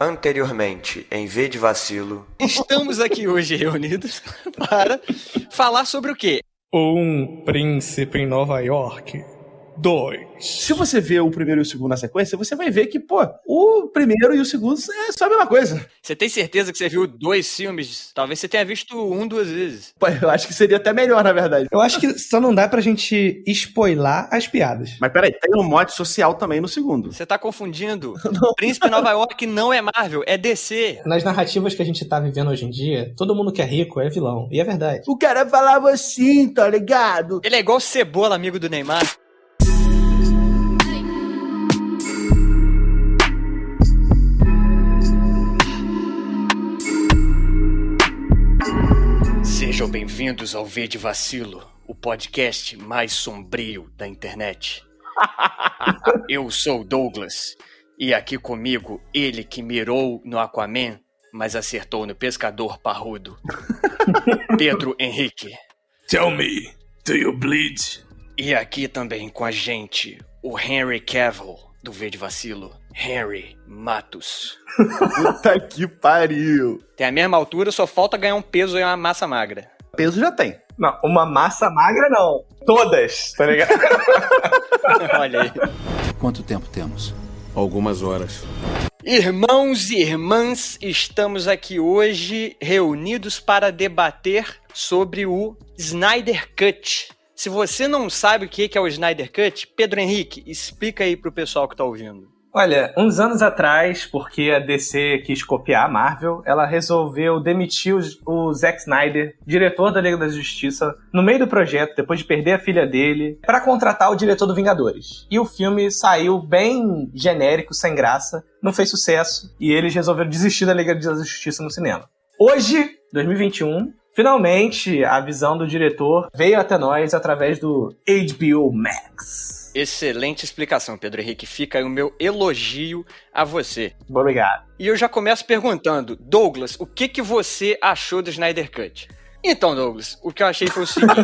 Anteriormente, em V de vacilo. Estamos aqui hoje reunidos para falar sobre o quê? Um príncipe em Nova York 2. Se você vê o primeiro e o segundo na sequência, você vai ver que, pô, o primeiro e o segundo é só a mesma coisa. Você tem certeza que você viu dois filmes? Talvez você tenha visto um duas vezes. Pô, eu acho que seria até melhor, na verdade. Eu acho que só não dá pra gente spoilar as piadas. Mas peraí, tem um mote social também no segundo. Você tá confundindo. Príncipe Nova York não é Marvel, é DC. Nas narrativas que a gente tá vivendo hoje em dia, todo mundo que é rico é vilão. E é verdade. O cara falava assim, tá ligado? Ele é igual Cebola, amigo do Neymar. Sejam bem-vindos ao V de Vacilo, o podcast mais sombrio da internet. Eu sou o Douglas e aqui comigo ele que mirou no Aquaman, mas acertou no pescador parrudo. Pedro Henrique. Tell me, do you bleed? E aqui também com a gente, o Henry Cavill do V de Vacilo, Henry Matos. Puta que pariu. Tem a mesma altura, só falta ganhar um peso e uma massa magra. Peso já tem. Não, uma massa magra não. Todas, tá ligado? Olha aí. Quanto tempo temos? Algumas horas. Irmãos e irmãs, estamos aqui hoje reunidos para debater sobre o Snyder Cut. Se você não sabe o que é o Snyder Cut, Pedro Henrique, explica aí pro pessoal que tá ouvindo. Olha, uns anos atrás, porque a DC quis copiar a Marvel, ela resolveu demitir o, Zack Snyder, diretor da Liga da Justiça, no meio do projeto, depois de perder a filha dele, para contratar o diretor do Vingadores. E o filme saiu bem genérico, sem graça, não fez sucesso, e eles resolveram desistir da Liga da Justiça no cinema. Hoje, 2021, finalmente a visão do diretor veio até nós através do HBO Max. Excelente explicação, Pedro Henrique. Fica aí o meu elogio a você. Obrigado. E eu já começo perguntando, Douglas, o que, que você achou do Snyder Cut? Então, Douglas, o que eu achei foi o seguinte: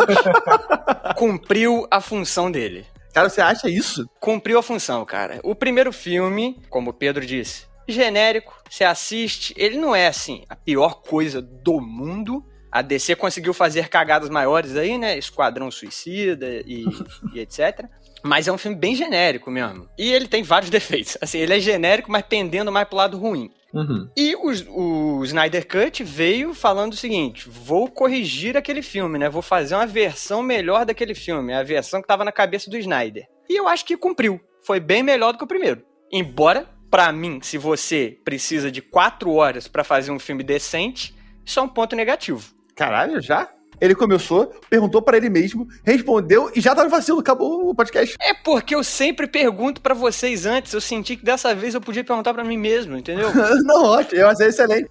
cumpriu a função dele. Cara, você acha isso? Cumpriu a função, cara. O primeiro filme, como o Pedro disse, genérico, você assiste, ele não é assim a pior coisa do mundo. A DC conseguiu fazer cagadas maiores aí, né? Esquadrão Suicida e, e etc. Mas é um filme bem genérico mesmo. E ele tem vários defeitos. Assim, ele é genérico, mas pendendo mais pro lado ruim. Uhum. E o, o Snyder Cut veio falando o seguinte: vou corrigir aquele filme, né? Vou fazer uma versão melhor daquele filme, a versão que tava na cabeça do Snyder. E eu acho que cumpriu. Foi bem melhor do que o primeiro. Embora, pra mim, se você precisa de quatro horas pra fazer um filme decente, isso é um ponto negativo. Caralho, já? Ele começou, perguntou pra ele mesmo, respondeu e já tá no vacilo, acabou o podcast. É porque eu sempre pergunto pra vocês antes. Eu senti que dessa vez eu podia perguntar pra mim mesmo, entendeu? Não, ótimo, eu achei excelente.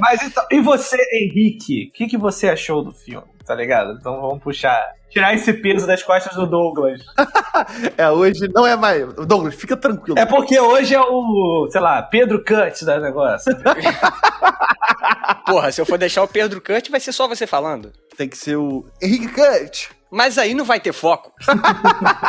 Mas então, e você, Henrique? O que, que você achou do filme? Tá ligado? Então vamos puxar. Tirar esse peso das costas do Douglas. É, hoje não é mais. Douglas, fica tranquilo. É porque hoje é o, sei lá, Pedro Cut da negócio. Porra, se eu for deixar o Pedro Cut, vai ser só você falando. Tem que ser o Henrique Cut. Mas aí não vai ter foco.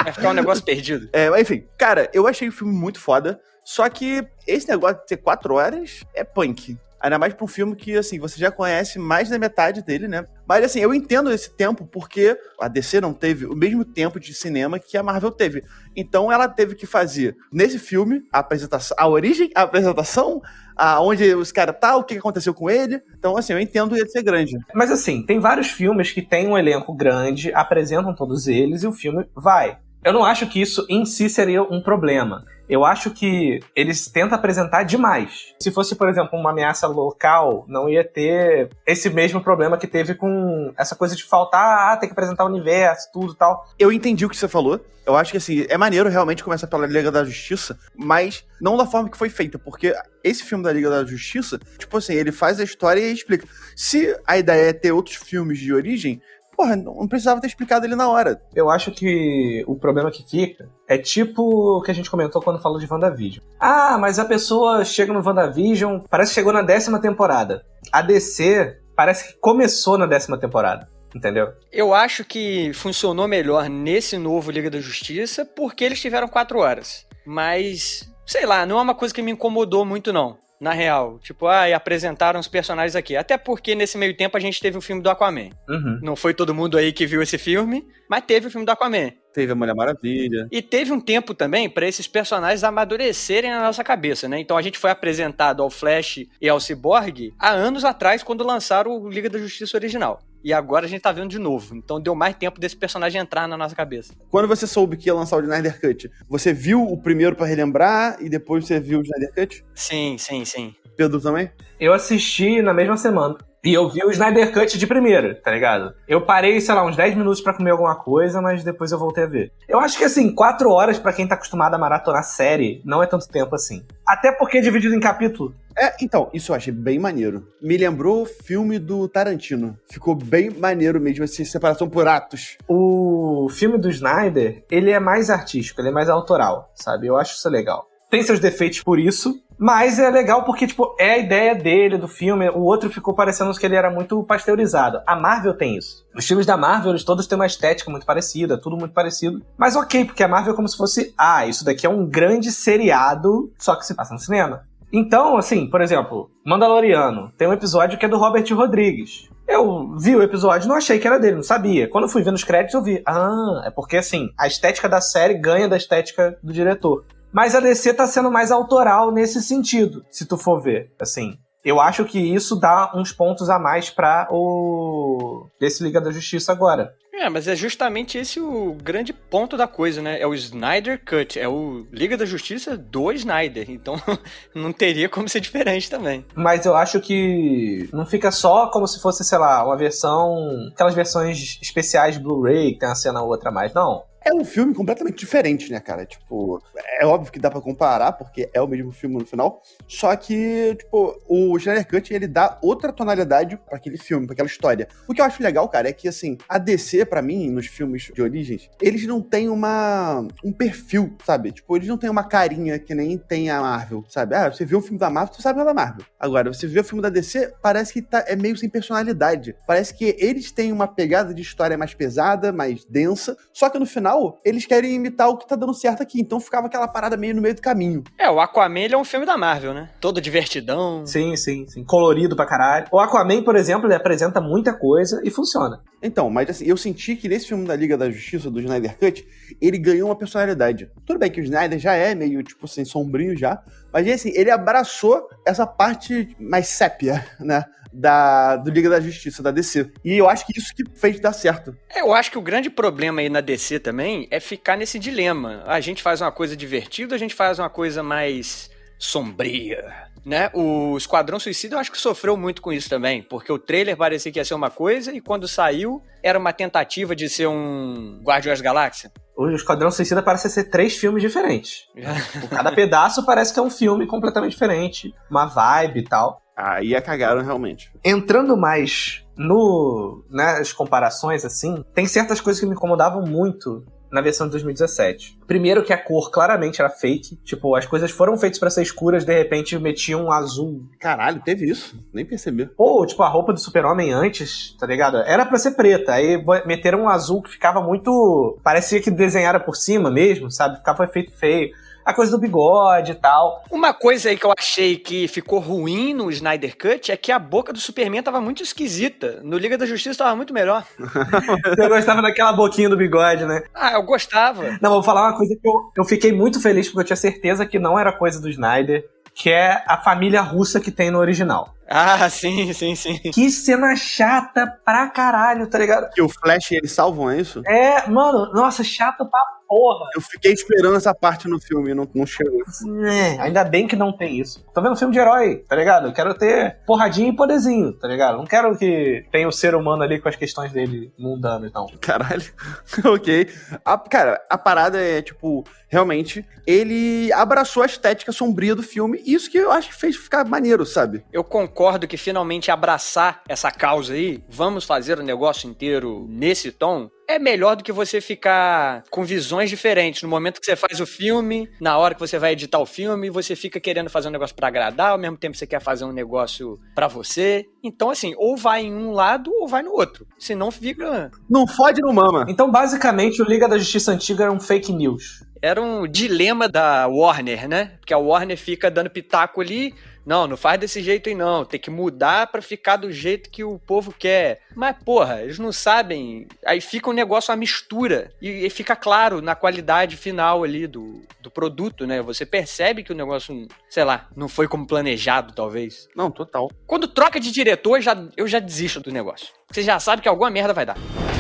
vai ficar um negócio perdido. É, mas enfim, cara, eu achei o filme muito foda. Só que esse negócio de ter quatro horas é punk. Ainda mais pra um filme que, assim, você já conhece mais da metade dele, né? Mas, assim, eu entendo esse tempo porque a DC não teve o mesmo tempo de cinema que a Marvel teve. Então, ela teve que fazer, nesse filme, a apresentação, a origem, a apresentação, aonde os caras tá, o que aconteceu com ele. Então, assim, eu entendo ele ser grande. Mas assim, tem vários filmes que têm um elenco grande, apresentam todos eles e o filme vai. Eu não acho que isso em si seria um problema. Eu acho que eles tentam apresentar demais. Se fosse, por exemplo, uma ameaça local, não ia ter esse mesmo problema que teve com essa coisa de faltar, ah, tem que apresentar o universo, tudo tal. Eu entendi o que você falou. Eu acho que, assim, é maneiro realmente começar pela Liga da Justiça, mas não da forma que foi feita, porque esse filme da Liga da Justiça, tipo assim, ele faz a história e explica. Se a ideia é ter outros filmes de origem, porra, não precisava ter explicado ele na hora. Eu acho que o problema que fica é tipo o que a gente comentou quando falou de WandaVision. Ah, mas a pessoa chega no WandaVision, parece que chegou na décima temporada. A DC parece que começou na décima temporada. Entendeu? Eu acho que funcionou melhor nesse novo Liga da Justiça porque eles tiveram quatro horas. Mas sei lá, não é uma coisa que me incomodou muito, não. Na real. Tipo, ah, e apresentaram os personagens aqui. Até porque nesse meio tempo a gente teve o filme do Aquaman. Uhum. Não foi todo mundo aí que viu esse filme, mas teve o filme do Aquaman. Teve a Mulher Maravilha. E teve um tempo também para esses personagens amadurecerem na nossa cabeça, né? Então a gente foi apresentado ao Flash e ao Cyborg há anos atrás, quando lançaram o Liga da Justiça original. E agora a gente tá vendo de novo. Então deu mais tempo desse personagem entrar na nossa cabeça. Quando você soube que ia lançar o Snyder Cut, você viu o primeiro pra relembrar e depois você viu o Snyder Cut? Sim, sim, sim. Pedro também? Eu assisti na mesma semana. E eu vi o Snyder Cut de primeira, tá ligado? Eu parei, sei lá, uns 10 minutos pra comer alguma coisa, mas depois eu voltei a ver. Eu acho que, assim, 4 horas pra quem tá acostumado a maratonar série não é tanto tempo assim. Até porque é dividido em capítulo. É, então, isso eu achei bem maneiro. Me lembrou o filme do Tarantino. Ficou bem maneiro mesmo, assim, separação por atos. O filme do Snyder, ele é mais artístico, ele é mais autoral, sabe? Eu acho isso legal. Tem seus defeitos por isso, mas é legal porque, tipo, é a ideia dele, do filme. O outro ficou parecendo que ele era muito pasteurizado. A Marvel tem isso. Os filmes da Marvel, eles todos têm uma estética muito parecida, tudo muito parecido. Mas ok, porque a Marvel é como se fosse, ah, isso daqui é um grande seriado, só que se passa no cinema. Então, assim, por exemplo, Mandaloriano, tem um episódio que é do Robert Rodrigues. Eu vi o episódio não achei que era dele, não sabia. Quando eu fui ver nos créditos, eu vi. Ah, é porque assim, a estética da série ganha da estética do diretor. Mas a DC tá sendo mais autoral nesse sentido, se tu for ver. Assim, eu acho que isso dá uns pontos a mais pra o. desse Liga da Justiça agora. É, mas é justamente esse o grande ponto da coisa, né? É o Snyder Cut, é o Liga da Justiça do Snyder. Então não teria como ser diferente também. Mas eu acho que não fica só como se fosse, sei lá, uma versão. aquelas versões especiais Blu-ray que tem uma cena ou outra mais. Não. É um filme completamente diferente, né, cara? Tipo, é óbvio que dá pra comparar, porque é o mesmo filme no final. Só que, tipo, o Snyder Cut, ele dá outra tonalidade pra aquele filme, pra aquela história. O que eu acho legal, cara, é que, assim, a DC, pra mim, nos filmes de origens, eles não têm uma... um perfil, sabe? Tipo, eles não têm uma carinha que nem tem a Marvel, sabe? Ah, você viu o filme da Marvel, tu sabe é da Marvel. Agora, você vê o filme da DC, parece que tá, é meio sem personalidade. Parece que eles têm uma pegada de história mais pesada, mais densa, só que no final eles querem imitar o que tá dando certo aqui. Então ficava aquela parada meio no meio do caminho. É, o Aquaman ele é um filme da Marvel, né? Todo divertidão. Sim, sim, sim. Colorido pra caralho. O Aquaman, por exemplo, ele apresenta muita coisa e funciona. Então, mas assim, eu senti que nesse filme da Liga da Justiça, do Snyder Cut, ele ganhou uma personalidade. Tudo bem que o Snyder já é meio, tipo assim, sombrio já, mas assim, ele abraçou essa parte mais sépia, né? Da, do Liga da Justiça, da DC. E eu acho que isso que fez dar certo. É, eu acho que o grande problema aí na DC também é ficar nesse dilema. A gente faz uma coisa divertida, a gente faz uma coisa mais sombria, né? O Esquadrão Suicida eu acho que sofreu muito com isso também, porque o trailer parecia que ia ser uma coisa e quando saiu era uma tentativa de ser um Guardiões da Galáxia. O Esquadrão Suicida parece ser três filmes diferentes. Cada pedaço parece que é um filme completamente diferente, uma vibe e tal. Aí é cagaram realmente. Entrando mais no nas comparações assim, tem certas coisas que me incomodavam muito na versão de 2017. Primeiro que a cor claramente era fake, tipo, as coisas foram feitas para ser escuras, de repente metiam um azul. Caralho, teve isso. Nem percebi. Pô, tipo, a roupa do Super-Homem antes, tá ligado? Era para ser preta, aí meteram um azul que ficava muito, parecia que desenhara por cima mesmo, sabe? Ficava efeito feio a coisa do bigode e tal. Uma coisa aí que eu achei que ficou ruim no Snyder Cut é que a boca do Superman tava muito esquisita. No Liga da Justiça tava muito melhor. Você gostava daquela boquinha do bigode, né? Ah, eu gostava. Não, vou falar uma coisa que eu, eu fiquei muito feliz porque eu tinha certeza que não era coisa do Snyder. Que é a família russa que tem no original. Ah, sim, sim, sim. Que cena chata pra caralho, tá ligado? Que o Flash eles salvam, é isso? É, mano, nossa, chato pra porra. Eu fiquei esperando essa parte no filme, não, não chegou. É, ainda bem que não tem isso. Tô vendo um filme de herói, tá ligado? Eu quero ter porradinha e poderzinho, tá ligado? Não quero que tenha o ser humano ali com as questões dele mundanas, não. Caralho. ok. A, cara, a parada é, tipo, realmente, ele abraçou a estética sombria do filme, e isso que eu acho que fez ficar maneiro, sabe? Eu concordo que finalmente abraçar essa causa aí, vamos fazer o negócio inteiro nesse tom, é melhor do que você ficar com visões diferentes. No momento que você faz o filme, na hora que você vai editar o filme, você fica querendo fazer um negócio para agradar, ao mesmo tempo você quer fazer um negócio para você. Então, assim, ou vai em um lado ou vai no outro. Senão fica. Não fode no mama. Então, basicamente, o Liga da Justiça Antiga era um fake news. era um dilema da Warner, né? Porque a Warner fica dando pitaco ali. Não, não faz desse jeito aí não. Tem que mudar pra ficar do jeito que o povo quer. Mas, porra, eles não sabem. Aí fica um negócio, uma mistura. E, e fica claro na qualidade final ali do, do produto, né? Você percebe que o negócio, sei lá, não foi como planejado, talvez. Não, total. Quando troca de diretor, já, eu já desisto do negócio. Você já sabe que alguma merda vai dar.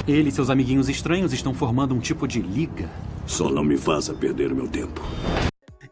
Ele e seus amiguinhos estranhos estão formando um tipo de liga. Só não me faça perder o meu tempo.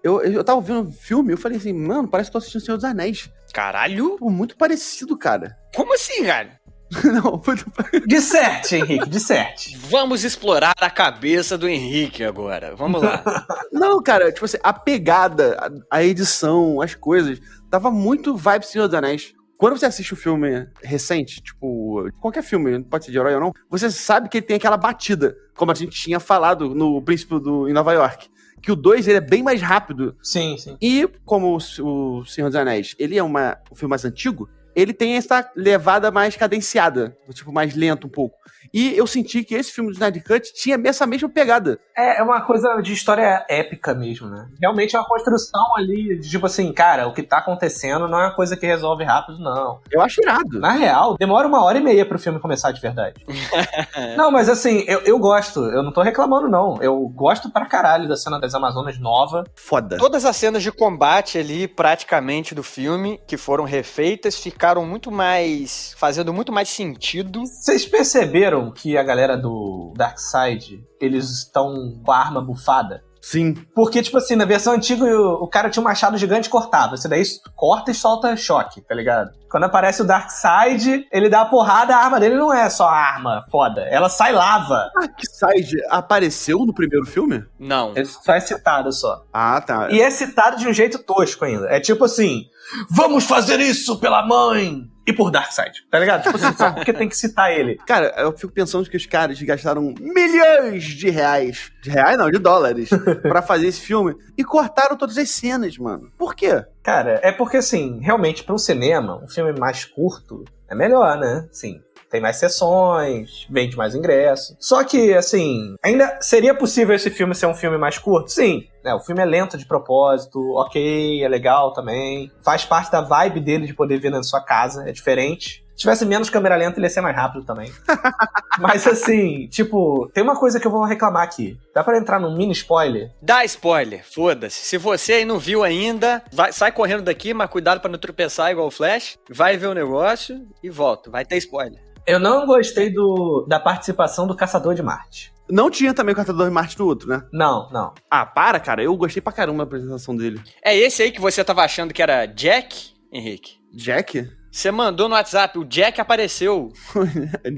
Eu, eu tava vendo um filme, eu falei assim, mano, parece que tô assistindo Senhor dos Anéis. Caralho? Pô, muito parecido, cara. Como assim, cara? Não, muito Disserte, Henrique, disserte. Vamos explorar a cabeça do Henrique agora. Vamos lá. Não, cara, tipo assim, a pegada, a, a edição, as coisas, tava muito vibe Senhor dos Anéis. Quando você assiste o um filme recente, tipo, qualquer filme, pode ser de herói ou não, você sabe que ele tem aquela batida, como a gente tinha falado no Príncipe do, em Nova York. Que o 2 ele é bem mais rápido. Sim, sim. E como o, o Senhor dos Anéis, ele é uma, um filme mais antigo, ele tem essa levada mais cadenciada, tipo, mais lento um pouco. E eu senti que esse filme do Snyder Cut tinha essa mesma pegada. É, é uma coisa de história épica mesmo, né? Realmente é uma construção ali, de tipo assim, cara, o que tá acontecendo não é uma coisa que resolve rápido, não. Eu acho irado. Na real, demora uma hora e meia pro filme começar de verdade. não, mas assim, eu, eu gosto, eu não tô reclamando, não. Eu gosto pra caralho da cena das Amazonas nova. Foda. Todas as cenas de combate ali, praticamente, do filme, que foram refeitas, ficaram muito mais. fazendo muito mais sentido. Vocês perceberam que a galera do Darkseid, eles estão com a arma bufada? Sim. Porque, tipo assim, na versão antiga o, o cara tinha um machado gigante e cortava. Esse daí corta e solta choque, tá ligado? Quando aparece o Darkseid, ele dá a porrada, a arma dele não é só arma foda. Ela sai lava. Darkseid apareceu no primeiro filme? Não. Ele só é citado só. Ah, tá. E é citado de um jeito tosco ainda. É tipo assim: Vamos fazer isso pela mãe! E por Darkseid, tá ligado? Tipo assim, só porque tem que citar ele. Cara, eu fico pensando que os caras gastaram milhões de reais. De reais não, de dólares. pra fazer esse filme. E cortaram todas as cenas, mano. Por quê? Cara, é porque assim, realmente, para um cinema, um filme mais curto é melhor, né? Sim. Tem mais sessões, vende mais ingressos. Só que, assim, ainda seria possível esse filme ser um filme mais curto? Sim. É, o filme é lento de propósito, ok, é legal também. Faz parte da vibe dele de poder ver na sua casa, é diferente. Se tivesse menos câmera lenta, ele ia ser mais rápido também. Mas assim, tipo, tem uma coisa que eu vou reclamar aqui. Dá pra entrar num mini spoiler? Dá spoiler, foda-se. Se você aí não viu ainda, vai, sai correndo daqui, mas cuidado pra não tropeçar igual o Flash. Vai ver o negócio e volta. Vai ter spoiler. Eu não gostei do, da participação do Caçador de Marte. Não tinha também o Caçador de Marte no outro, né? Não, não. Ah, para, cara. Eu gostei pra caramba da apresentação dele. É esse aí que você tava achando que era Jack, Henrique? Jack? Você mandou no WhatsApp, o Jack apareceu.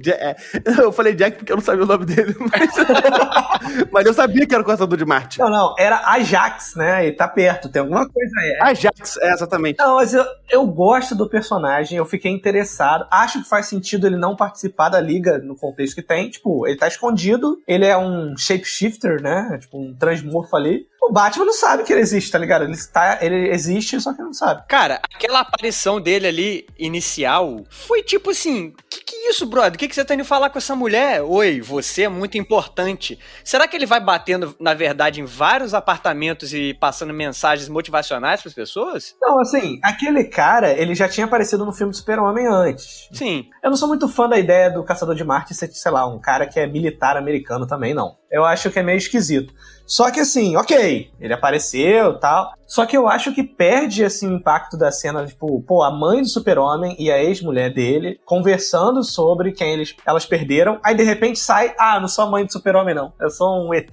É, eu falei Jack porque eu não sabia o nome dele, mas, mas eu sabia que era o Caçador de Marte. Não, não, era Ajax, né? E tá perto, tem alguma coisa aí. Ajax, é, exatamente. Não, mas eu, eu gosto do personagem, eu fiquei interessado. Acho que faz sentido ele não participar da liga no contexto que tem. Tipo, ele tá escondido, ele é um shapeshifter, né? Tipo, um transmorfo ali. O Batman não sabe que ele existe, tá ligado? Ele, está, ele existe, só que não sabe. Cara, aquela aparição dele ali, inicial, foi tipo assim: que que é isso, brother? O que, que você tá indo falar com essa mulher? Oi, você é muito importante. Será que ele vai batendo, na verdade, em vários apartamentos e passando mensagens motivacionais pras pessoas? Não, assim, aquele cara, ele já tinha aparecido no filme do Super-Homem antes. Sim. Eu não sou muito fã da ideia do Caçador de Marte ser, sei lá, um cara que é militar americano também, não. Eu acho que é meio esquisito. Só que assim, ok, ele apareceu tal. Só que eu acho que perde assim, o impacto da cena, tipo, pô, a mãe do super-homem e a ex-mulher dele conversando sobre quem eles, elas perderam. Aí de repente sai, ah, não sou a mãe do super-homem, não. Eu sou um ET.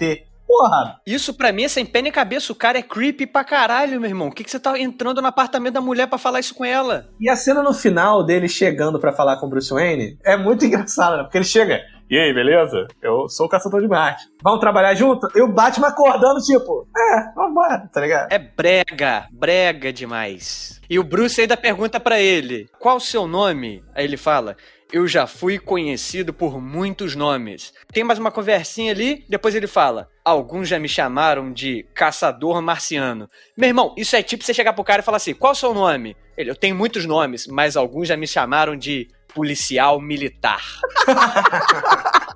Porra! Isso pra mim é sem pé nem cabeça. O cara é creepy pra caralho, meu irmão. O que, que você tá entrando no apartamento da mulher pra falar isso com ela? E a cena no final dele chegando pra falar com o Bruce Wayne é muito engraçada, né? Porque ele chega. E aí, beleza? Eu sou o caçador de Marte. Vamos trabalhar junto? E o Batman acordando, tipo, é, vambora, tá ligado? É brega, brega demais. E o Bruce ainda pergunta pra ele: qual o seu nome? Aí ele fala: eu já fui conhecido por muitos nomes. Tem mais uma conversinha ali, depois ele fala: Alguns já me chamaram de caçador marciano. Meu irmão, isso é tipo você chegar pro cara e falar assim: qual o seu nome? Ele, eu tenho muitos nomes, mas alguns já me chamaram de policial militar.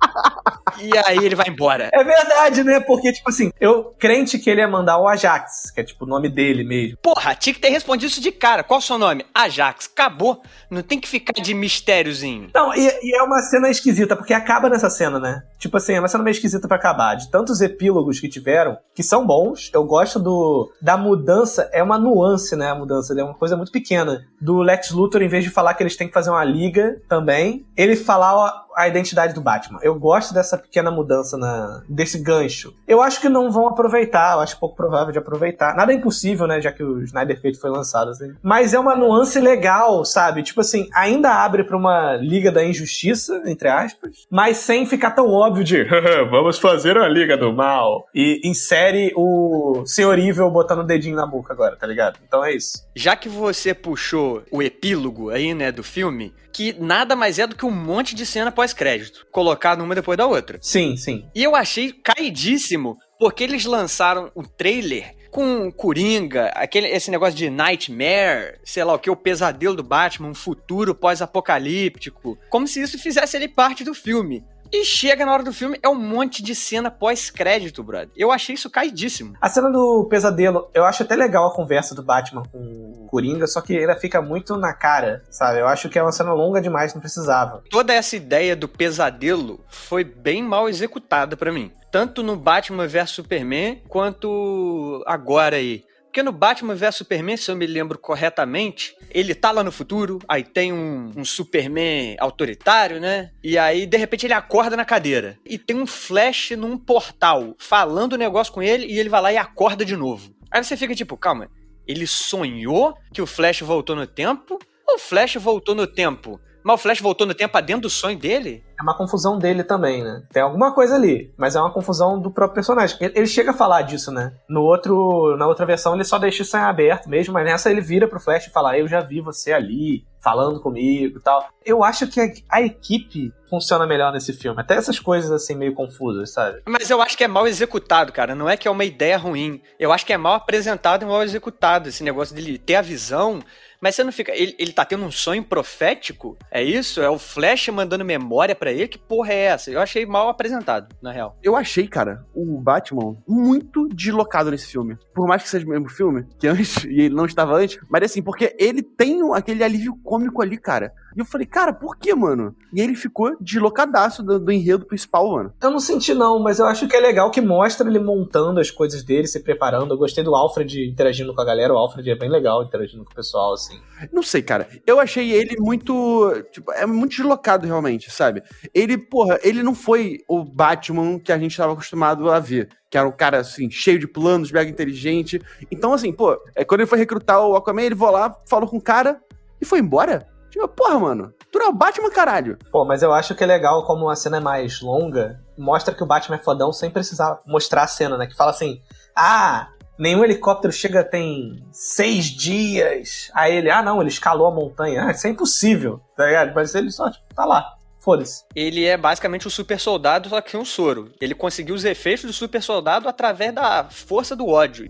e aí ele vai embora. É verdade, né? Porque, tipo assim, eu crente que ele ia mandar o Ajax, que é tipo o nome dele mesmo. Porra, tinha que ter respondido isso de cara. Qual o seu nome? Ajax. Acabou. Não tem que ficar de mistériozinho. Não, e, e é uma cena esquisita, porque acaba nessa cena, né? Tipo assim, é uma cena meio esquisita pra acabar. De tantos epílogos que tiveram, que são bons, eu gosto do da mudança, é uma nuance, né? A mudança, é uma coisa muito pequena. Do Lex Luthor, em vez de falar que eles têm que fazer uma liga também, ele falar a identidade do Batman. Eu gosto dessa pequena mudança na, desse gancho. Eu acho que não vão aproveitar, eu acho pouco provável de aproveitar. Nada é impossível, né, já que o Snyder Cut foi lançado assim. Mas é uma nuance legal, sabe? Tipo assim, ainda abre para uma Liga da Injustiça, entre aspas, mas sem ficar tão óbvio de vamos fazer a Liga do Mal. E insere o Senhor Evil botando o dedinho na boca agora, tá ligado? Então é isso. Já que você puxou o epílogo aí, né, do filme, que nada mais é do que um monte de cena pós-crédito, colocado uma depois da outra. Sim, sim. E eu achei caidíssimo, porque eles lançaram o trailer com Coringa, aquele, esse negócio de Nightmare, sei lá o que, o pesadelo do Batman, um futuro pós-apocalíptico, como se isso fizesse ele parte do filme. E chega na hora do filme, é um monte de cena pós-crédito, brother. Eu achei isso caidíssimo. A cena do pesadelo, eu acho até legal a conversa do Batman com o Coringa, só que ela fica muito na cara, sabe? Eu acho que é uma cena longa demais, não precisava. Toda essa ideia do pesadelo foi bem mal executada para mim. Tanto no Batman vs Superman, quanto agora aí. Porque no Batman vs Superman, se eu me lembro corretamente, ele tá lá no futuro, aí tem um, um, Superman autoritário, né? E aí, de repente, ele acorda na cadeira. E tem um flash num portal falando o negócio com ele e ele vai lá e acorda de novo. Aí você fica tipo, calma, ele sonhou que o Flash voltou no tempo? Ou o Flash voltou no tempo? Mas o Flash voltou no tempo dentro do sonho dele? É uma confusão dele também, né? Tem alguma coisa ali, mas é uma confusão do próprio personagem. Ele chega a falar disso, né? No outro, na outra versão ele só deixa isso em aberto mesmo, mas nessa ele vira pro Flash e fala: "Eu já vi você ali, falando comigo e tal". Eu acho que a, a equipe funciona melhor nesse filme. Até essas coisas assim meio confusas, sabe? Mas eu acho que é mal executado, cara. Não é que é uma ideia ruim. Eu acho que é mal apresentado e mal executado esse negócio dele ter a visão mas você não fica. Ele, ele tá tendo um sonho profético? É isso? É o Flash mandando memória para ele? Que porra é essa? Eu achei mal apresentado, na real. Eu achei, cara, o Batman muito deslocado nesse filme. Por mais que seja o mesmo filme que antes, e ele não estava antes, mas assim, porque ele tem aquele alívio cômico ali, cara. E eu falei, cara, por que, mano? E ele ficou deslocadaço do, do, enredo principal, mano. Eu não senti, não, mas eu acho que é legal que mostra ele montando as coisas dele, se preparando. Eu gostei do Alfred interagindo com a galera. O Alfred é bem legal interagindo com o pessoal, assim. Não sei, cara. Eu achei ele muito. Tipo, é muito deslocado, realmente, sabe? Ele, porra, ele não foi o Batman que a gente estava acostumado a ver que era um cara, assim, cheio de planos, mega inteligente. Então, assim, pô, é, quando ele foi recrutar o Aquaman, ele foi lá, falou com o cara e foi embora. Tipo, porra, mano, tu não é o Batman, caralho. Pô, mas eu acho que é legal como a cena é mais longa, mostra que o Batman é fodão sem precisar mostrar a cena, né? Que fala assim, ah, nenhum helicóptero chega tem seis dias. Aí ele, ah não, ele escalou a montanha. Ah, isso é impossível, tá ligado? Mas ele só, tipo, tá lá. Foda-se. Ele é basicamente o super soldado, só que um soro. Ele conseguiu os efeitos do super soldado através da força do ódio.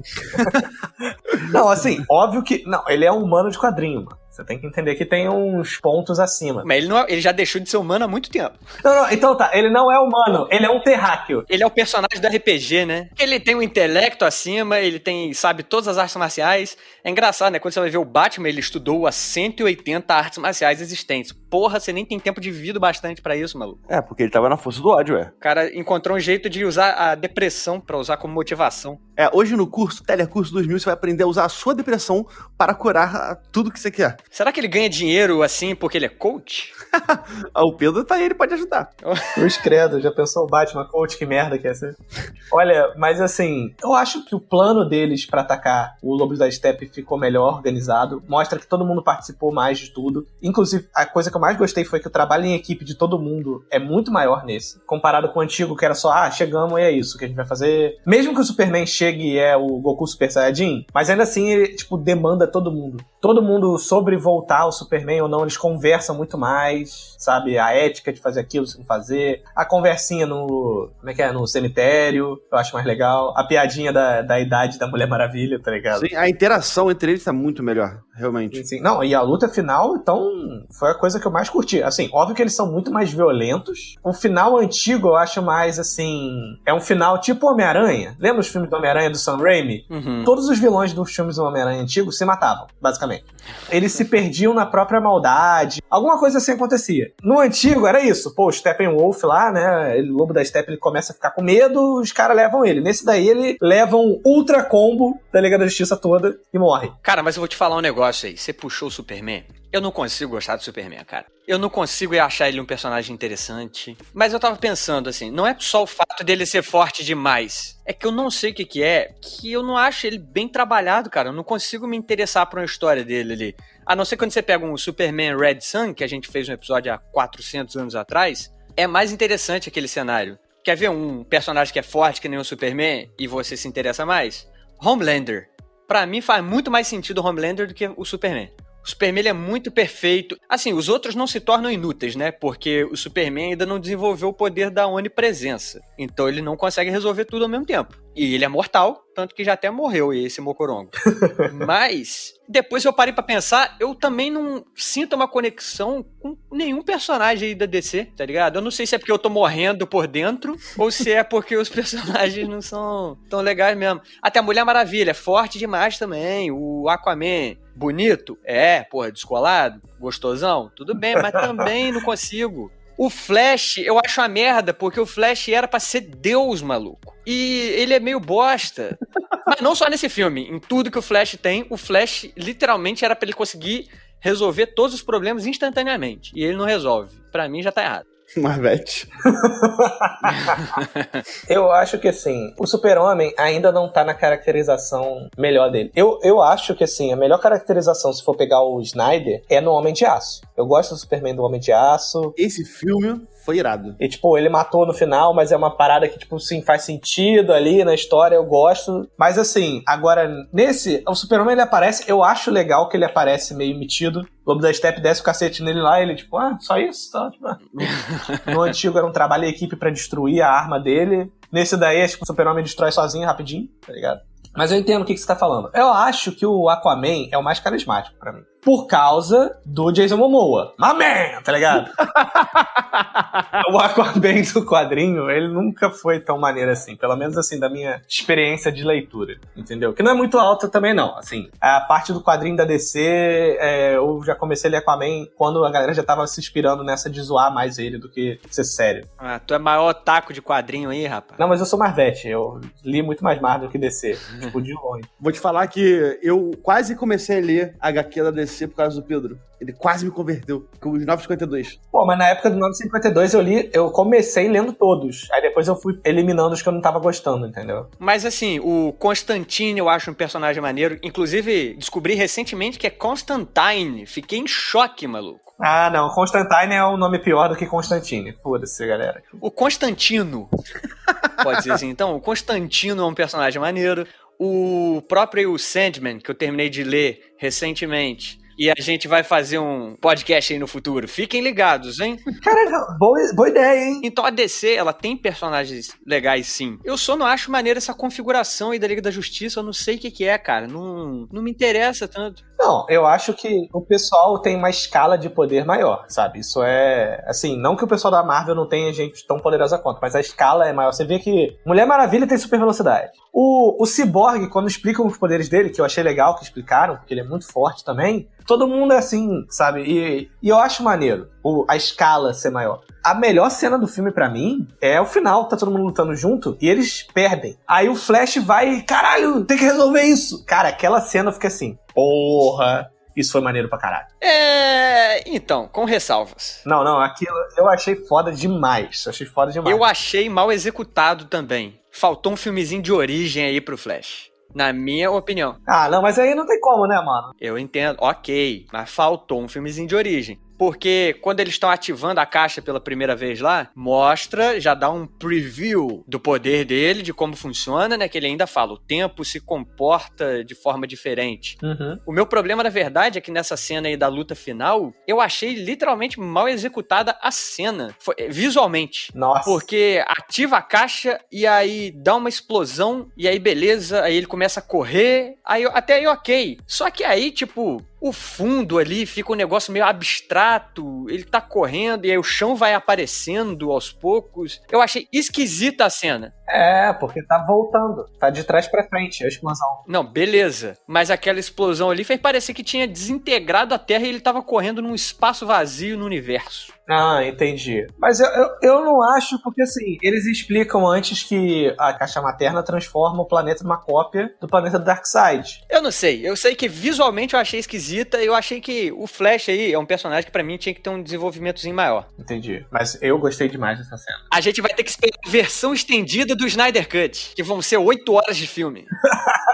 não, assim, óbvio que. Não, ele é um humano de quadrinho, mano. Você tem que entender que tem uns pontos acima. Mas ele, não, é, ele já deixou de ser humano há muito tempo. Não, não, então tá, ele não é humano, ele é um terráqueo. Ele é o personagem do RPG, né? Ele tem um intelecto acima, ele tem, sabe, todas as artes marciais. É engraçado, né? Quando você vai ver o Batman, ele estudou as 180 artes marciais existentes. Porra, você nem tem tempo de vida bastante para isso, maluco. É, porque ele tava na força do ódio, é. O cara encontrou um jeito de usar a depressão para usar como motivação. É, hoje no curso, Telecurso 2000, você vai aprender a usar a sua depressão para curar tudo que você quer. Será que ele ganha dinheiro assim porque ele é coach? ah, o Pedro tá aí, ele pode ajudar. Cruz credo, já pensou o Batman coach, que merda que é ser. Olha, mas assim, eu acho que o plano deles para atacar o Lobos da Steppe ficou melhor organizado, mostra que todo mundo participou mais de tudo. Inclusive, a coisa que eu mais gostei foi que o trabalho em equipe de todo mundo é muito maior nesse, comparado com o antigo que era só, ah, chegamos e é isso que a gente vai fazer. Mesmo que o Superman chegue e é o Goku Super Saiyajin, mas ainda assim ele, tipo, demanda todo mundo. Todo mundo sobre voltar ao Superman ou não, eles conversam muito mais, sabe? A ética de fazer aquilo sem fazer. A conversinha no. Como é que é? No cemitério, eu acho mais legal. A piadinha da, da idade da Mulher Maravilha, tá ligado? Sim, a interação entre eles tá muito melhor, realmente. Sim, sim. Não, e a luta final, então, foi a coisa que que eu mais curti. Assim, óbvio que eles são muito mais violentos. O final antigo eu acho mais assim. É um final tipo Homem-Aranha. Lembra os filmes do Homem-Aranha do Sam Raimi? Uhum. Todos os vilões dos filmes do Homem-Aranha antigo se matavam, basicamente. Eles se perdiam na própria maldade. Alguma coisa assim acontecia. No antigo era isso. Pô, o Steppenwolf lá, né? O lobo da Steppe, ele começa a ficar com medo, os caras levam ele. Nesse daí, ele leva um ultra combo da Liga da Justiça toda e morre. Cara, mas eu vou te falar um negócio aí. Você puxou o Superman. Eu não consigo gostar do Superman, cara. Eu não consigo achar ele um personagem interessante. Mas eu tava pensando assim, não é só o fato dele ser forte demais. É que eu não sei o que que é, que eu não acho ele bem trabalhado, cara. Eu não consigo me interessar por uma história dele ali. A não ser quando você pega um Superman Red Sun, que a gente fez um episódio há 400 anos atrás, é mais interessante aquele cenário. Quer ver um personagem que é forte que nem o Superman e você se interessa mais? Homelander. Pra mim faz muito mais sentido o Homelander do que o Superman. O Superman ele é muito perfeito. Assim, os outros não se tornam inúteis, né? Porque o Superman ainda não desenvolveu o poder da onipresença. Então ele não consegue resolver tudo ao mesmo tempo. E ele é mortal, tanto que já até morreu esse Mocorongo. Mas, depois eu parei pra pensar, eu também não sinto uma conexão com nenhum personagem aí da DC, tá ligado? Eu não sei se é porque eu tô morrendo por dentro ou se é porque os personagens não são tão legais mesmo. Até a Mulher Maravilha é forte demais também. O Aquaman, bonito? É, porra, descolado? Gostosão? Tudo bem, mas também não consigo. O Flash, eu acho uma merda, porque o Flash era pra ser Deus, maluco. E ele é meio bosta. Mas não só nesse filme, em tudo que o Flash tem, o Flash literalmente era pra ele conseguir resolver todos os problemas instantaneamente. E ele não resolve. Pra mim já tá errado. Marvete. Eu acho que assim, o Super-Homem ainda não tá na caracterização melhor dele. Eu, eu acho que assim, a melhor caracterização, se for pegar o Snyder, é no Homem de Aço. Eu gosto do Superman do Homem de Aço. Esse filme foi irado. E, tipo, ele matou no final, mas é uma parada que, tipo, sim, faz sentido ali na história, eu gosto. Mas, assim, agora, nesse, o Super-Homem, ele aparece, eu acho legal que ele aparece meio metido. O Lobo da Steppe desce o cacete nele lá, e ele, tipo, ah, só isso? Tá, tipo, ah. No antigo era um trabalho em equipe pra destruir a arma dele. Nesse daí, é, tipo, o Super-Homem destrói sozinho, rapidinho, tá ligado? Mas eu entendo o que, que você tá falando. Eu acho que o Aquaman é o mais carismático pra mim. Por causa do Jason Momoa. My man, tá ligado? o Aquaman do quadrinho, ele nunca foi tão maneiro assim. Pelo menos assim, da minha experiência de leitura. Entendeu? Que não é muito alta também, não. Assim, a parte do quadrinho da DC, é, eu já comecei a ler Aquaman quando a galera já tava se inspirando nessa de zoar mais ele do que ser sério. Ah, tu é maior taco de quadrinho aí, rapaz. Não, mas eu sou Marvete. Eu li muito mais Marvel do que DC. tipo, de longe. Vou te falar que eu quase comecei a ler a HQ da DC por causa do Pedro. Ele quase me converteu. Com os 952. Pô, mas na época do 952 eu li, eu comecei lendo todos. Aí depois eu fui eliminando os que eu não tava gostando, entendeu? Mas assim, o Constantine eu acho um personagem maneiro. Inclusive, descobri recentemente que é Constantine. Fiquei em choque, maluco. Ah, não. Constantine é um nome pior do que Constantine. Foda-se, galera. O Constantino, pode dizer assim. Então, o Constantino é um personagem maneiro. O próprio Sandman, que eu terminei de ler recentemente. E a gente vai fazer um podcast aí no futuro. Fiquem ligados, hein? Caraca, boa, boa ideia, hein? Então a DC, ela tem personagens legais sim. Eu só não acho maneira essa configuração aí da Liga da Justiça. Eu não sei o que, que é, cara. Não, não me interessa tanto. Não, eu acho que o pessoal tem uma escala de poder maior, sabe? Isso é. Assim, não que o pessoal da Marvel não tenha gente tão poderosa quanto, mas a escala é maior. Você vê que Mulher Maravilha tem super velocidade. O, o Cyborg, quando explicam os poderes dele, que eu achei legal que explicaram, porque ele é muito forte também, todo mundo é assim, sabe? E, e eu acho maneiro o, a escala ser maior. A melhor cena do filme para mim é o final, tá todo mundo lutando junto e eles perdem. Aí o Flash vai, caralho, tem que resolver isso. Cara, aquela cena fica assim, porra, isso foi maneiro pra caralho. É. Então, com ressalvas. Não, não, aquilo eu achei foda demais. Eu achei foda demais. Eu achei mal executado também. Faltou um filmezinho de origem aí pro Flash. Na minha opinião. Ah, não, mas aí não tem como, né, mano? Eu entendo, ok, mas faltou um filmezinho de origem. Porque quando eles estão ativando a caixa pela primeira vez lá, mostra, já dá um preview do poder dele, de como funciona, né? Que ele ainda fala, o tempo se comporta de forma diferente. Uhum. O meu problema, na verdade, é que nessa cena aí da luta final, eu achei literalmente mal executada a cena. Foi, visualmente. Nossa. Porque ativa a caixa e aí dá uma explosão, e aí beleza, aí ele começa a correr, aí até aí ok. Só que aí, tipo, o fundo ali fica um negócio meio abstrato, ele tá correndo e aí o chão vai aparecendo aos poucos. Eu achei esquisita a cena. É, porque tá voltando. Tá de trás pra frente a explosão. Não, beleza. Mas aquela explosão ali fez parecer que tinha desintegrado a Terra e ele tava correndo num espaço vazio no universo. Ah, entendi. Mas eu, eu, eu, não acho, porque assim, eles explicam antes que a caixa materna transforma o planeta numa cópia do planeta Darkseid. Eu não sei. Eu sei que visualmente eu achei esquisita e eu achei que o Flash aí é um personagem que para mim tinha que ter um desenvolvimentozinho maior. Entendi. Mas eu gostei demais dessa cena. A gente vai ter que esperar a versão estendida do Snyder Cut, que vão ser oito horas de filme.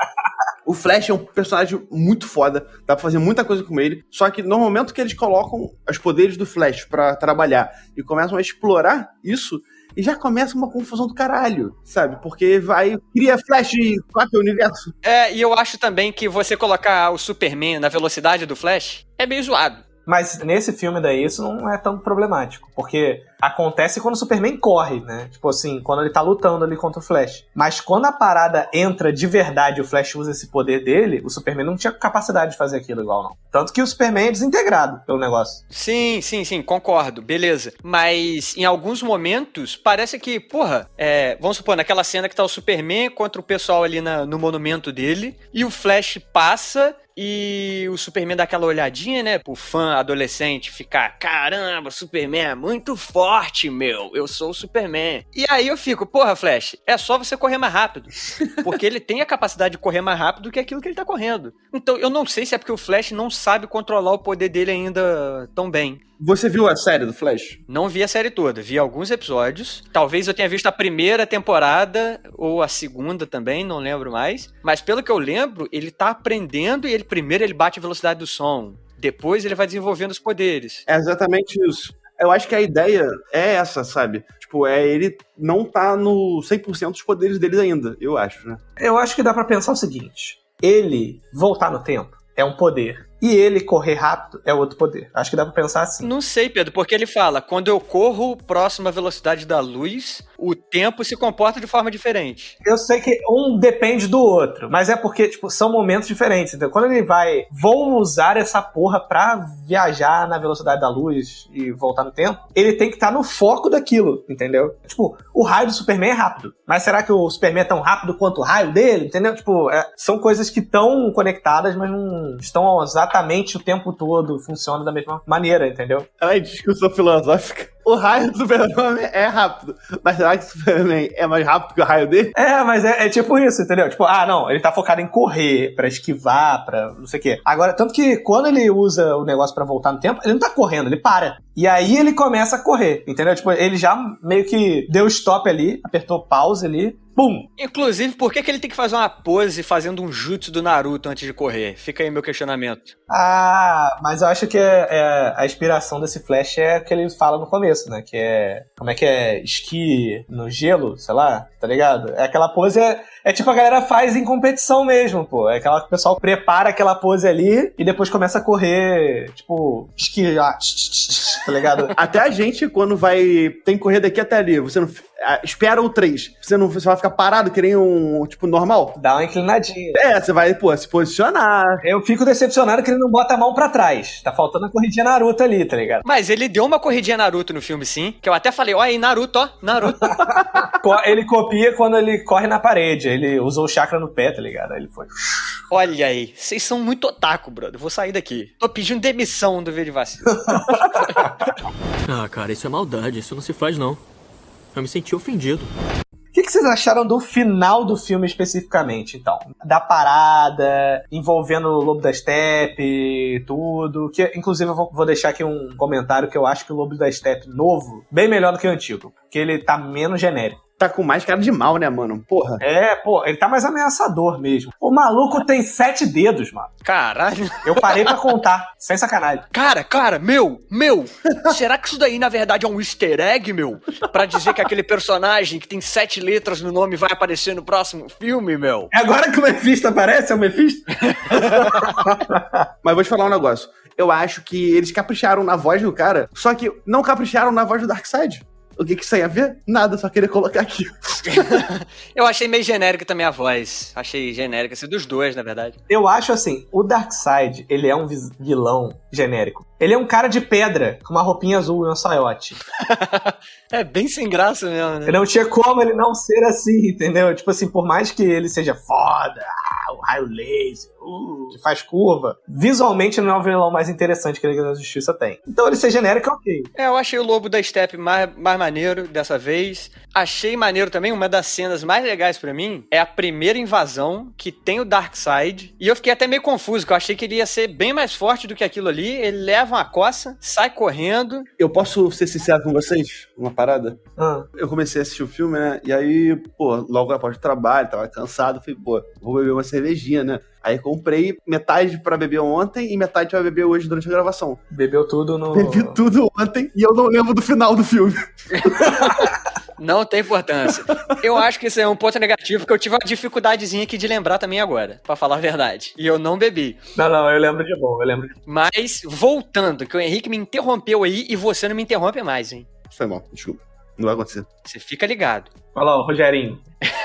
O Flash é um personagem muito foda, dá pra fazer muita coisa com ele. Só que no momento que eles colocam os poderes do Flash para trabalhar e começam a explorar isso, e já começa uma confusão do caralho, sabe? Porque vai. Cria Flash quatro universo. É, e eu acho também que você colocar o Superman na velocidade do Flash é meio zoado. Mas nesse filme daí isso não é tão problemático, porque acontece quando o Superman corre, né? Tipo assim, quando ele tá lutando ali contra o Flash. Mas quando a parada entra de verdade, o Flash usa esse poder dele, o Superman não tinha capacidade de fazer aquilo igual, não. Tanto que o Superman é desintegrado pelo negócio. Sim, sim, sim, concordo, beleza. Mas em alguns momentos, parece que, porra, é, vamos supor, naquela cena que tá o Superman contra o pessoal ali na, no monumento dele, e o Flash passa e o Superman dá aquela olhadinha, né? Pro fã adolescente ficar: caramba, Superman é muito forte, meu. Eu sou o Superman. E aí eu fico: porra, Flash, é só você correr mais rápido. Porque ele tem a capacidade de correr mais rápido do que aquilo que ele tá correndo. Então eu não sei se é porque o Flash não sabe controlar o poder dele ainda tão bem. Você viu a série do Flash? Não vi a série toda, vi alguns episódios. Talvez eu tenha visto a primeira temporada ou a segunda também, não lembro mais. Mas pelo que eu lembro, ele tá aprendendo e ele primeiro ele bate a velocidade do som. Depois ele vai desenvolvendo os poderes. É exatamente isso. Eu acho que a ideia é essa, sabe? Tipo, é ele não tá no 100% dos poderes dele ainda, eu acho, né? Eu acho que dá para pensar o seguinte: ele voltar no tempo é um poder. E ele correr rápido é outro poder. Acho que dá pra pensar assim. Não sei, Pedro, porque ele fala: quando eu corro próximo à velocidade da luz, o tempo se comporta de forma diferente. Eu sei que um depende do outro, mas é porque, tipo, são momentos diferentes. Então, quando ele vai, vou usar essa porra pra viajar na velocidade da luz e voltar no tempo, ele tem que estar tá no foco daquilo, entendeu? Tipo, o raio do Superman é rápido, mas será que o Superman é tão rápido quanto o raio dele, entendeu? Tipo, é, são coisas que estão conectadas, mas não estão exatamente o tempo todo funcionam da mesma maneira, entendeu? Ai, discussão filosófica. O raio do Superman é rápido. Mas será que o Superman é mais rápido que o raio dele? É, mas é, é, tipo isso, entendeu? Tipo, ah, não, ele tá focado em correr, pra esquivar, pra não sei o quê. Agora, tanto que quando ele usa o negócio para voltar no tempo, ele não tá correndo, ele para. E aí ele começa a correr, entendeu? Tipo, ele já meio que deu stop ali, apertou pause ali, Pum! Inclusive, por que, que ele tem que fazer uma pose fazendo um jutsu do Naruto antes de correr? Fica aí meu questionamento. Ah, mas eu acho que é, é, a inspiração desse Flash é o que ele fala no começo, né? Que é. Como é que é? Esqui no gelo, sei lá, tá ligado? É aquela pose. É, é tipo a galera faz em competição mesmo, pô. É aquela que o pessoal prepara aquela pose ali e depois começa a correr, tipo, esqui, ah, tá ligado? Até a gente, quando vai. Tem que correr daqui até ali. Você não espera o 3. Você não você vai ficar parado que nem um, tipo, normal? Dá uma inclinadinha. É, você vai, pô, se posicionar. Eu fico decepcionado que ele não bota a mão pra trás. Tá faltando a corridinha Naruto ali, tá ligado? Mas ele deu uma corridinha Naruto no filme, sim. Que eu até falei, ó aí, Naruto, ó, Naruto. ele copia quando ele corre na parede. Ele usou o chakra no pé, tá ligado? Aí ele foi. Olha aí, vocês são muito otaku, brother. Vou sair daqui. Tô pedindo demissão do de Vacilo. ah, cara, isso é maldade. Isso não se faz, não. Eu me senti ofendido. O que, que, vocês acharam do final do filme especificamente, então? Da parada, envolvendo o Lobo da Steppe, tudo. Que, inclusive, eu vou, vou, deixar aqui um comentário que eu acho que o Lobo da Steppe novo, bem melhor do que o antigo. Porque ele tá menos genérico tá com mais cara de mal, né, mano? Porra. É, pô, ele tá mais ameaçador mesmo. O maluco tem sete dedos, mano. Caralho. Eu parei pra contar, sem sacanagem. Cara, cara, meu, meu, será que isso daí na verdade é um easter egg, meu? Pra dizer que aquele personagem que tem sete letras no nome vai aparecer no próximo filme, meu? É agora que o Mephisto aparece, é o Mephisto? Mas vou te falar um negócio. Eu acho que eles capricharam na voz do cara, só que não capricharam na voz do Darkseid. O que que isso aí a ver? Nada, só queria colocar aqui. Eu achei meio genérica também a voz. Achei genérica, assim, dos dois, na verdade. Eu acho assim, o Darkseid, ele é um vilão genérico. Ele é um cara de pedra, com uma roupinha azul e um saiote. É bem sem graça mesmo, né? Não tinha como ele não ser assim, entendeu? Tipo assim, por mais que ele seja foda, ah, o raio laser, que faz curva, visualmente não é o vilão mais interessante que a Liga da Justiça tem. Então ele ser genérico é ok. É, eu achei o Lobo da Steppe mais, mais maneiro dessa vez. Achei maneiro também, uma das cenas mais legais pra mim é a primeira invasão que tem o Darkseid. E eu fiquei até meio confuso, que eu achei que ele ia ser bem mais forte do que aquilo ali. Ele leva uma coça, sai correndo. Eu posso ser sincero com vocês? Uma parada? Ah, Eu comecei a assistir o filme, né? E aí, pô, logo após o trabalho, tava cansado, falei, pô, vou beber uma cervejinha, né? Aí comprei metade pra beber ontem e metade pra beber hoje durante a gravação. bebeu tudo no. Bebi tudo ontem e eu não lembro do final do filme. Não tem importância. Eu acho que isso é um ponto negativo, porque eu tive uma dificuldadezinha aqui de lembrar também agora, pra falar a verdade. E eu não bebi. Não, não, eu lembro de bom, eu lembro de Mas, voltando, que o Henrique me interrompeu aí e você não me interrompe mais, hein? Foi mal, desculpa. Não vai acontecer. Você fica ligado. Olha lá, o Rogerinho.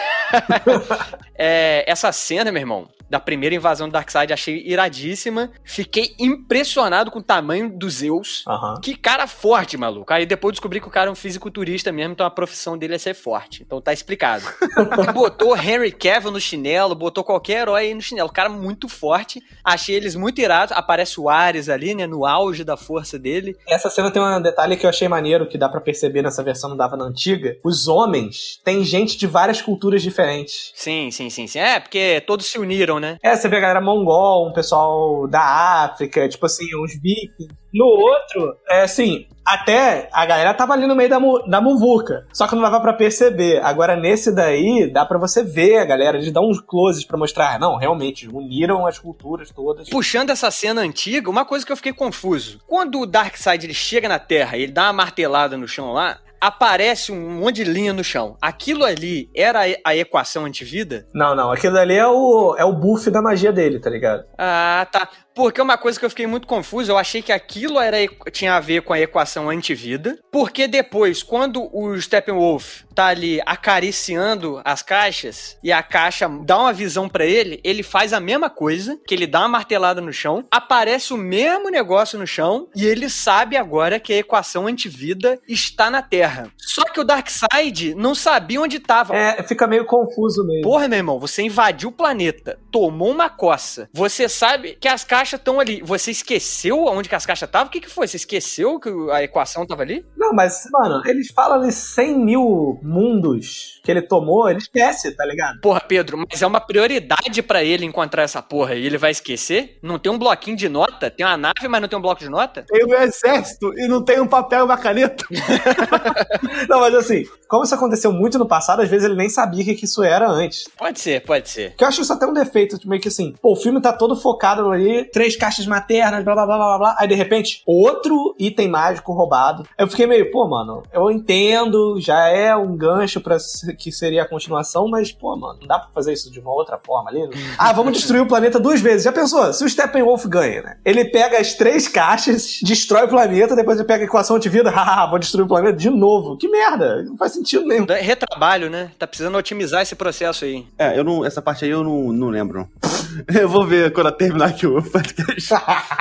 É, essa cena, meu irmão, da primeira invasão do Darkseid, achei iradíssima. Fiquei impressionado com o tamanho dos Zeus. Aham. Que cara forte, maluco. Aí depois descobri que o cara é um fisiculturista mesmo, então a profissão dele é ser forte. Então tá explicado. botou Henry Cavill no chinelo, botou qualquer herói aí no chinelo. O cara muito forte. Achei eles muito irados. Aparece o Ares ali, né, no auge da força dele. Essa cena tem um detalhe que eu achei maneiro, que dá pra perceber nessa versão, não dava na antiga. Os homens têm gente de várias culturas diferentes. Sim, sim, sim, sim. É, porque todos se uniram, né? É, você vê a galera mongol, um pessoal da África, tipo assim, uns vikings. No outro, é assim, até a galera tava ali no meio da, mu da muvuca. Só que não dava pra perceber. Agora, nesse daí, dá pra você ver a galera, eles dão uns closes pra mostrar. Não, realmente, uniram as culturas todas. Puxando essa cena antiga, uma coisa que eu fiquei confuso. Quando o Darkseid ele chega na Terra e ele dá uma martelada no chão lá, aparece um monte de linha no chão. Aquilo ali era a equação antivida? Não, não, aquilo dali é o, é o buff da magia dele, tá ligado? Ah, tá. Porque uma coisa que eu fiquei muito confuso, eu achei que aquilo era tinha a ver com a equação antivida, porque depois, quando o Steppenwolf tá ali acariciando as caixas e a caixa dá uma visão pra ele, ele faz a mesma coisa, que ele dá uma martelada no chão, aparece o mesmo negócio no chão e ele sabe agora que a equação antivida está na Terra. Só que o Darkseid não sabia onde tava. É, fica meio confuso mesmo. Porra, meu irmão, você invadiu o planeta, tomou uma coça. Você sabe que as caixas estão ali. Você esqueceu onde que as caixas estavam? O que, que foi? Você esqueceu que a equação tava ali? Não, mas, mano, eles falam ali 100 mil mundos que ele tomou, ele esquece, tá ligado? Porra, Pedro, mas é uma prioridade pra ele encontrar essa porra e ele vai esquecer? Não tem um bloquinho de nota? Tem uma nave, mas não tem um bloco de nota? Tem o meu exército e não tem um papel e uma caneta. Não, mas assim, como isso aconteceu muito no passado, às vezes ele nem sabia o que que isso era antes. Pode ser, pode ser. Que eu acho isso até um defeito, tipo, meio que assim, pô, o filme tá todo focado ali, três caixas maternas, blá blá blá blá blá, aí de repente, outro item mágico roubado. Eu fiquei meio, pô, mano, eu entendo, já é um gancho pra se- que seria a continuação, mas, pô, mano, não dá pra fazer isso de uma outra forma ali? ah, vamos destruir o planeta duas vezes. Já pensou? Se o Steppenwolf ganha, né? Ele pega as três caixas, destrói o planeta, depois ele pega a equação de vida, haha, vou destruir o planeta de novo. Que merda, não faz sentido nenhum. É Retrabalho, né? Tá precisando otimizar esse processo aí. É, eu não, essa parte aí eu não, não lembro. Eu vou ver quando eu terminar aqui o podcast.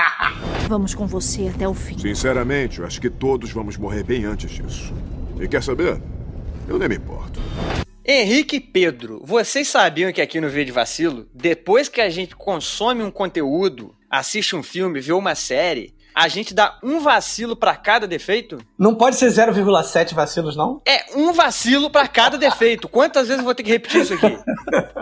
Vamos com você até o fim. Sinceramente, eu acho que todos vamos morrer bem antes disso. E quer saber? Eu nem me importo. Henrique e Pedro, vocês sabiam que aqui no Via de Vacilo, depois que a gente consome um conteúdo, assiste um filme, vê uma série, a gente dá um vacilo pra cada defeito? Não pode ser 0,7 vacilos, não? É um vacilo pra cada defeito. Quantas vezes eu vou ter que repetir isso aqui?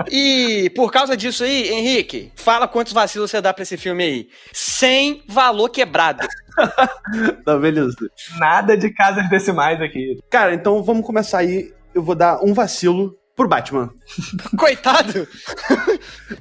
E por causa disso aí, Henrique, fala quantos vacilos você dá pra esse filme aí. Sem valor quebrado. Tá, beleza. Nada de casas decimais aqui. Cara, então vamos começar aí. Eu vou dar um vacilo pro Batman. Coitado!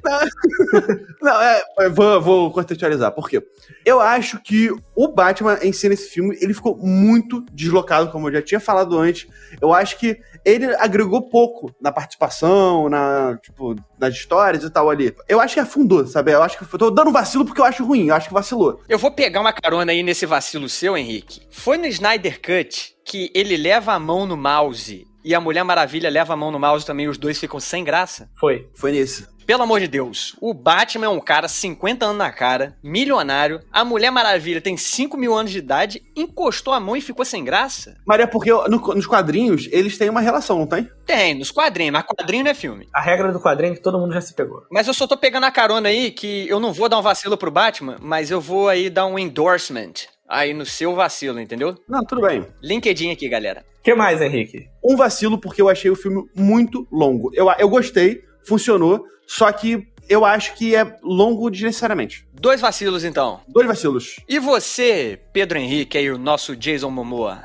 Não, é, eu vou, vou contextualizar. Por quê? Eu acho que o Batman em si nesse filme, ele ficou muito deslocado, como eu já tinha falado antes. Eu acho que ele agregou pouco na participação, na, tipo, nas histórias e tal ali. Eu acho que afundou, sabe? Eu acho que eu tô dando vacilo porque eu acho ruim, eu acho que vacilou. Eu vou pegar uma carona aí nesse vacilo seu, Henrique. Foi no Snyder Cut que ele leva a mão no mouse e a Mulher Maravilha leva a mão no mouse também e os dois ficam sem graça? Foi. Foi nesse. Pelo amor de Deus, o Batman é um cara 50 anos na cara, milionário. A Mulher Maravilha tem 5 mil anos de idade, encostou a mão e ficou sem graça? Mas é porque no- nos quadrinhos eles têm uma relação, não tem? Tem, nos quadrinhos, mas quadrinho não é filme. A regra do quadrinho é que todo mundo já se pegou. Mas eu só tô pegando a carona aí que eu não vou dar um vacilo pro Batman, mas eu vou aí dar um endorsement aí no seu vacilo, entendeu? Não, tudo bem. LinkedIn aqui, galera. O que mais, Henrique? Um vacilo porque eu achei o filme muito longo. Eu, eu gostei, funcionou, só que eu acho que é longo desnecessariamente. Dois vacilos então. Dois vacilos. E você, Pedro Henrique, aí o nosso Jason Momoa?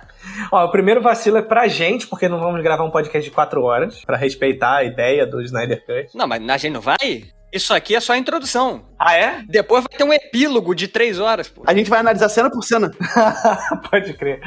Ó, o primeiro vacilo é pra gente, porque não vamos gravar um podcast de quatro horas, pra respeitar a ideia do Snyder Cut. Não, mas a gente não vai? Isso aqui é só a introdução. Ah, é? Depois vai ter um epílogo de três horas, pô. A gente vai analisar cena por cena. Pode crer.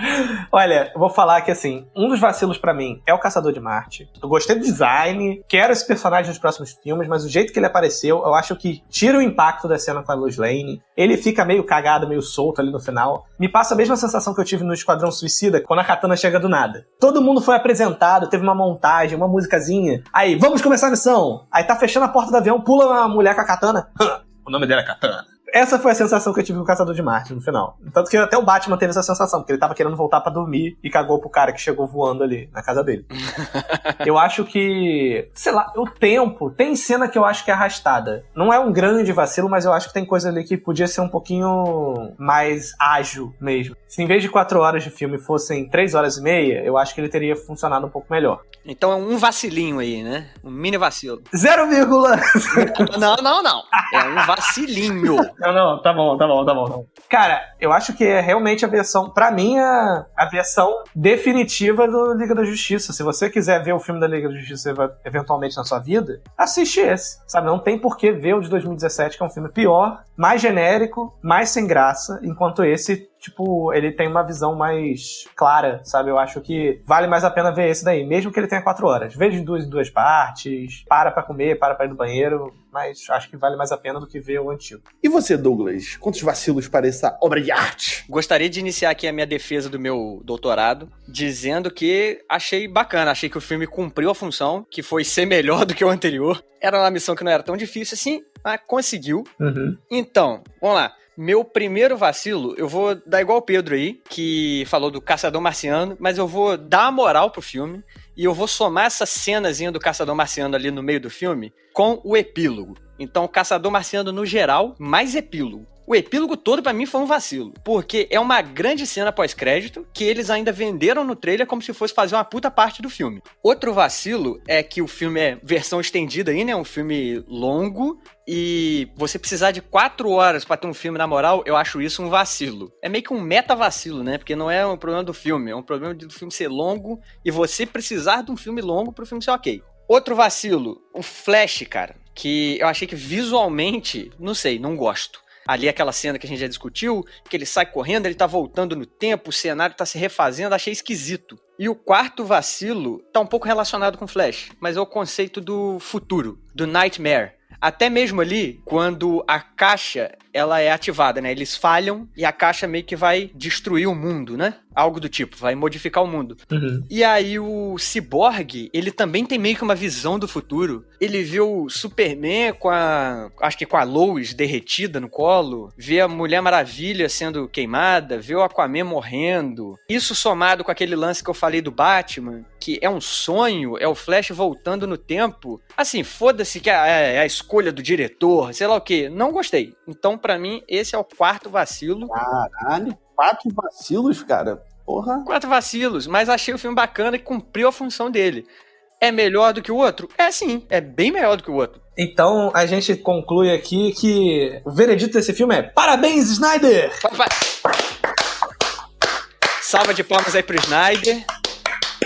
Olha, eu vou falar que assim, um dos vacilos pra mim é o Caçador de Marte. Eu gostei do design, quero esse personagem nos próximos filmes, mas o jeito que ele apareceu, eu acho que tira o impacto da cena com a Lois Lane. Ele fica meio cagado, meio solto ali no final. Me passa a mesma sensação que eu tive no Esquadrão Suicida, quando a Katana chega do nada. Todo mundo foi apresentado, teve uma montagem, uma musicazinha. Aí, vamos começar a missão. Aí tá fechando a porta do avião, pula uma mulher com a Katana. o nome dela é Katana. Essa foi a sensação que eu tive com o Caçador de Marte no final. Tanto que até o Batman teve essa sensação, porque ele tava querendo voltar pra dormir e cagou pro cara que chegou voando ali na casa dele. eu acho que, sei lá, o tempo, tem cena que eu acho que é arrastada. Não é um grande vacilo, mas eu acho que tem coisa ali que podia ser um pouquinho mais ágil mesmo. Se em vez de quatro horas de filme fossem três horas e meia, eu acho que ele teria funcionado um pouco melhor. Então é um vacilinho aí, né? Um mini vacilo. Zero vírgula! Não, não, não. É um vacilinho. Não, não, tá bom, tá bom, tá bom. Cara, eu acho que é realmente a versão, pra mim, a, a versão definitiva do Liga da Justiça. Se você quiser ver o filme da Liga da Justiça eventualmente na sua vida, assiste esse, sabe? Não tem por que ver o de 2017, que é um filme pior, mais genérico, mais sem graça, enquanto esse, tipo, ele tem uma visão mais clara, sabe? Eu acho que vale mais a pena ver esse daí, mesmo que ele tenha quatro horas. Veja em duas em duas partes, para pra comer, para pra ir no banheiro, mas acho que vale mais a pena do que ver o antigo. E você, Douglas? Quantos vacilos para essa obra de arte? Gostaria de iniciar aqui a minha defesa do meu doutorado, dizendo que achei bacana, achei que o filme cumpriu a função, que foi ser melhor do que o anterior. Era uma missão que não era tão difícil assim, mas conseguiu. Uhum. Então, vamos lá. Meu primeiro vacilo, eu vou dar igual o Pedro aí, que falou do Caçador Marciano, mas eu vou dar a moral pro filme e eu vou somar essa cenazinha do Caçador Marciano ali no meio do filme com o epílogo. Então, Caçador Marciano no geral, mais epílogo. O epílogo todo pra mim foi um vacilo, porque é uma grande cena pós-crédito que eles ainda venderam no trailer como se fosse fazer uma puta parte do filme. Outro vacilo é que o filme é versão estendida aí, né? Um filme longo e você precisar de quatro horas pra ter um filme na moral, eu acho isso um vacilo. É meio que um meta-vacilo, né? Porque não é um problema do filme, é um problema do filme ser longo e você precisar de um filme longo pro filme ser ok. Outro vacilo, o Flash, cara, que eu achei que visualmente, não sei, não gosto. Ali aquela cena que a gente já discutiu, que ele sai correndo, ele tá voltando no tempo, o cenário tá se refazendo, achei esquisito. E o quarto vacilo tá um pouco relacionado com Flash, mas é o conceito do futuro, do Nightmare. Até mesmo ali, quando a caixa ela é ativada, né? Eles falham e a caixa meio que vai destruir o mundo, né? Algo do tipo, vai modificar o mundo. Uhum. E aí o Cyborg, ele também tem meio que uma visão do futuro. Ele vê o Superman com a, acho que com a Lois derretida no colo, vê a Mulher Maravilha sendo queimada, vê o Aquaman morrendo. Isso somado com aquele lance que eu falei do Batman, que é um sonho, é o Flash voltando no tempo. Assim, foda-se que é a escolha do diretor, sei lá o que. Não gostei. Então, para mim, esse é o quarto vacilo. Caralho, quatro vacilos, cara. Porra. Quatro vacilos, mas achei o filme bacana e cumpriu a função dele. É melhor do que o outro? É sim, é bem melhor do que o outro. Então a gente conclui aqui que o veredito desse filme é Parabéns, Snyder! Salva de palmas aí pro Snyder.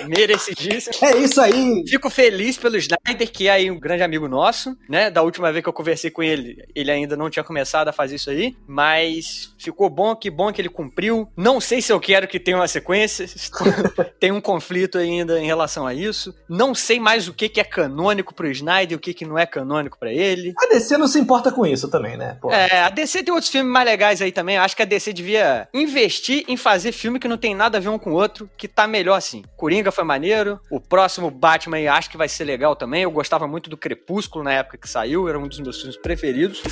Merecidíssimo. É isso aí! Fico feliz pelo Snyder que é aí um grande amigo nosso, né? Da última vez que eu conversei com ele, ele ainda não tinha começado a fazer isso aí, mas ficou bom, que bom que ele cumpriu. Não sei se eu quero que tenha uma sequência, tem um conflito ainda em relação a isso. Não sei mais o que, que é canônico pro Snyder e o que, que não é canônico para ele. A DC não se importa com isso também, né? Pô. É, a DC tem outros filmes mais legais aí também. Acho que a DC devia investir em fazer filme que não tem nada a ver um com o outro, que tá melhor assim. Coringa foi maneiro, o próximo Batman acho que vai ser legal também. Eu gostava muito do Crepúsculo na época que saiu, era um dos meus filmes preferidos.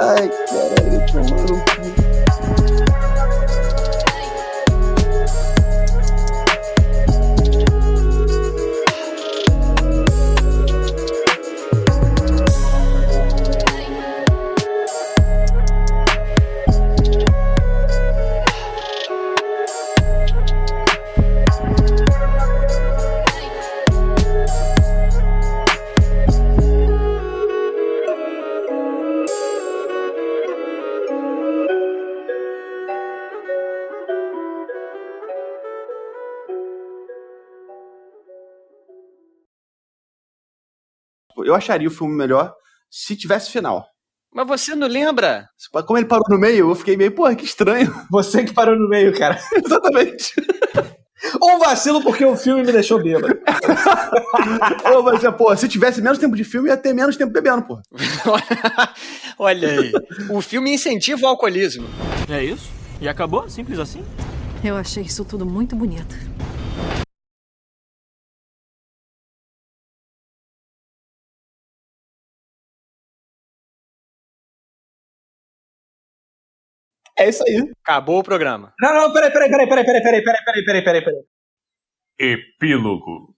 Ai, caralho, tomando eu acharia o filme melhor se tivesse final. Mas você não lembra? Como ele parou no meio, eu fiquei meio, porra, que estranho. Você que parou no meio, cara. Exatamente. Ou um vacilo porque o filme me deixou bêbado. Ou mas, pô, se tivesse menos tempo de filme, ia ter menos tempo bebendo, pô. Olha aí. O filme incentiva o alcoolismo. É isso? E acabou? Simples assim? Eu achei isso tudo muito bonito. É isso aí. Acabou o programa. Não, não, peraí, peraí, peraí, peraí, peraí, peraí, peraí, peraí, peraí, peraí, peraí. Epílogo.